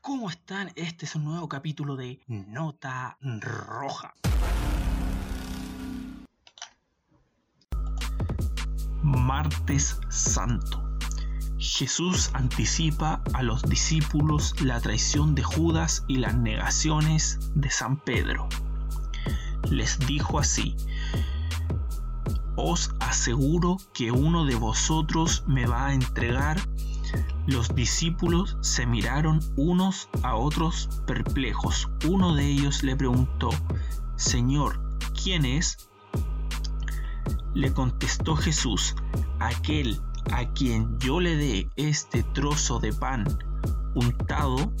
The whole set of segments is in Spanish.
¿Cómo están? Este es un nuevo capítulo de Nota Roja. Martes Santo. Jesús anticipa a los discípulos la traición de Judas y las negaciones de San Pedro. Les dijo así, os aseguro que uno de vosotros me va a entregar. Los discípulos se miraron unos a otros perplejos. Uno de ellos le preguntó, Señor, ¿quién es? Le contestó Jesús, aquel a quien yo le dé este trozo de pan untado,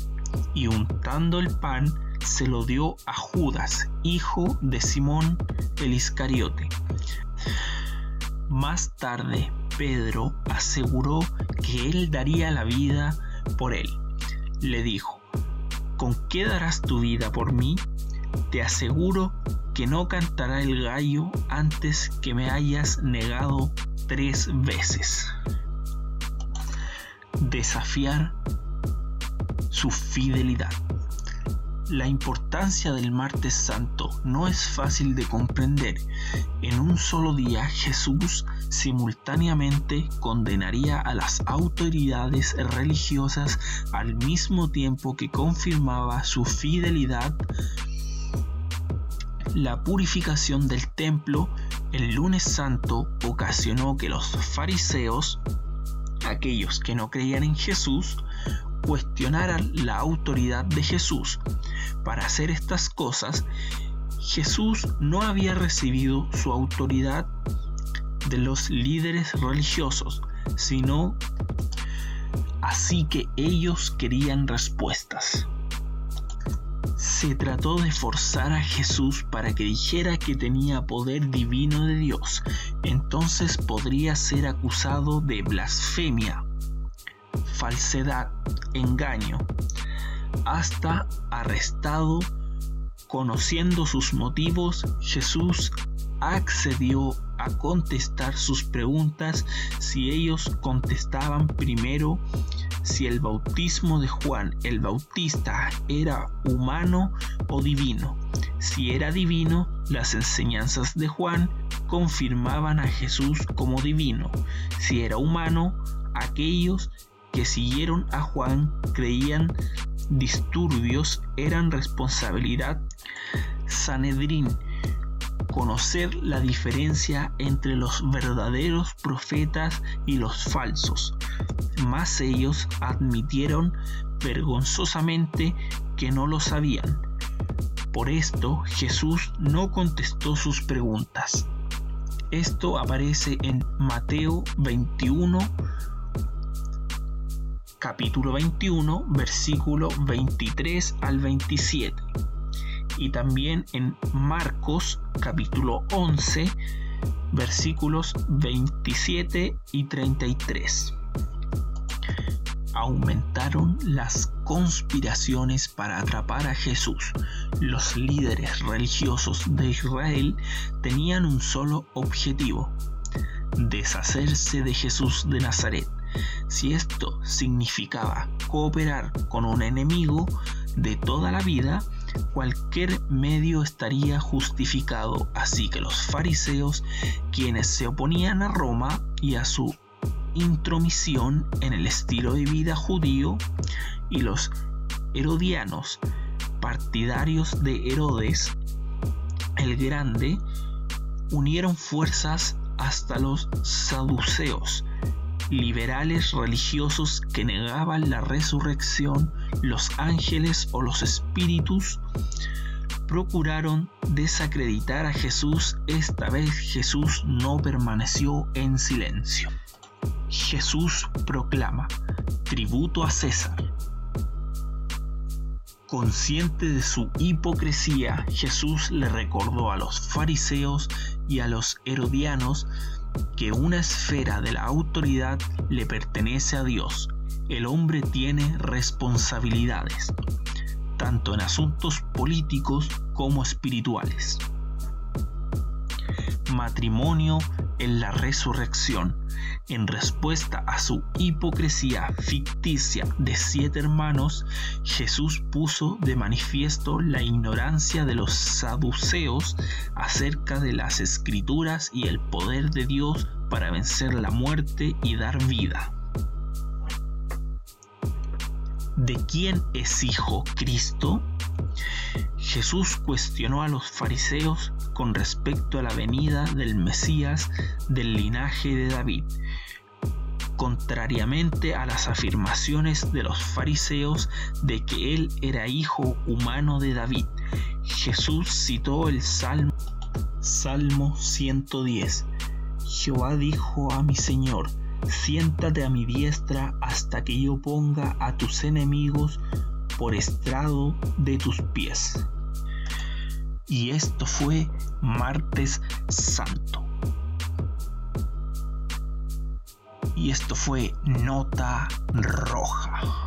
y untando el pan se lo dio a Judas, hijo de Simón el Iscariote. Más tarde, Pedro aseguró que él daría la vida por él. Le dijo, ¿con qué darás tu vida por mí? Te aseguro que no cantará el gallo antes que me hayas negado tres veces. Desafiar su fidelidad. La importancia del martes santo no es fácil de comprender. En un solo día Jesús simultáneamente condenaría a las autoridades religiosas al mismo tiempo que confirmaba su fidelidad. La purificación del templo el lunes santo ocasionó que los fariseos, aquellos que no creían en Jesús, cuestionaran la autoridad de Jesús. Para hacer estas cosas, Jesús no había recibido su autoridad de los líderes religiosos, sino así que ellos querían respuestas. Se trató de forzar a Jesús para que dijera que tenía poder divino de Dios, entonces podría ser acusado de blasfemia falsedad, engaño, hasta arrestado. Conociendo sus motivos, Jesús accedió a contestar sus preguntas si ellos contestaban primero si el bautismo de Juan el Bautista era humano o divino. Si era divino, las enseñanzas de Juan confirmaban a Jesús como divino. Si era humano, aquellos que siguieron a Juan creían disturbios eran responsabilidad Sanedrín. Conocer la diferencia entre los verdaderos profetas y los falsos. Mas ellos admitieron vergonzosamente que no lo sabían. Por esto Jesús no contestó sus preguntas. Esto aparece en Mateo 21, capítulo 21, versículo 23 al 27. Y también en Marcos capítulo 11, versículos 27 y 33. Aumentaron las conspiraciones para atrapar a Jesús. Los líderes religiosos de Israel tenían un solo objetivo, deshacerse de Jesús de Nazaret si esto significaba cooperar con un enemigo de toda la vida, cualquier medio estaría justificado. Así que los fariseos, quienes se oponían a Roma y a su intromisión en el estilo de vida judío, y los herodianos, partidarios de Herodes el Grande, unieron fuerzas hasta los saduceos, liberales religiosos que negaban la resurrección, los ángeles o los espíritus, procuraron desacreditar a Jesús. Esta vez Jesús no permaneció en silencio. Jesús proclama, tributo a César. Consciente de su hipocresía, Jesús le recordó a los fariseos y a los herodianos que una esfera de la autoridad le pertenece a Dios. El hombre tiene responsabilidades, tanto en asuntos políticos como espirituales. Matrimonio en la resurrección. En respuesta a su hipocresía ficticia de siete hermanos, Jesús puso de manifiesto la ignorancia de los saduceos acerca de las escrituras y el poder de Dios para vencer la muerte y dar vida. ¿De quién es hijo Cristo? Jesús cuestionó a los fariseos con respecto a la venida del Mesías del linaje de David, contrariamente a las afirmaciones de los fariseos de que él era hijo humano de David. Jesús citó el Salmo, Salmo 110. Jehová dijo a mi Señor, siéntate a mi diestra hasta que yo ponga a tus enemigos por estrado de tus pies. Y esto fue martes santo. Y esto fue nota roja.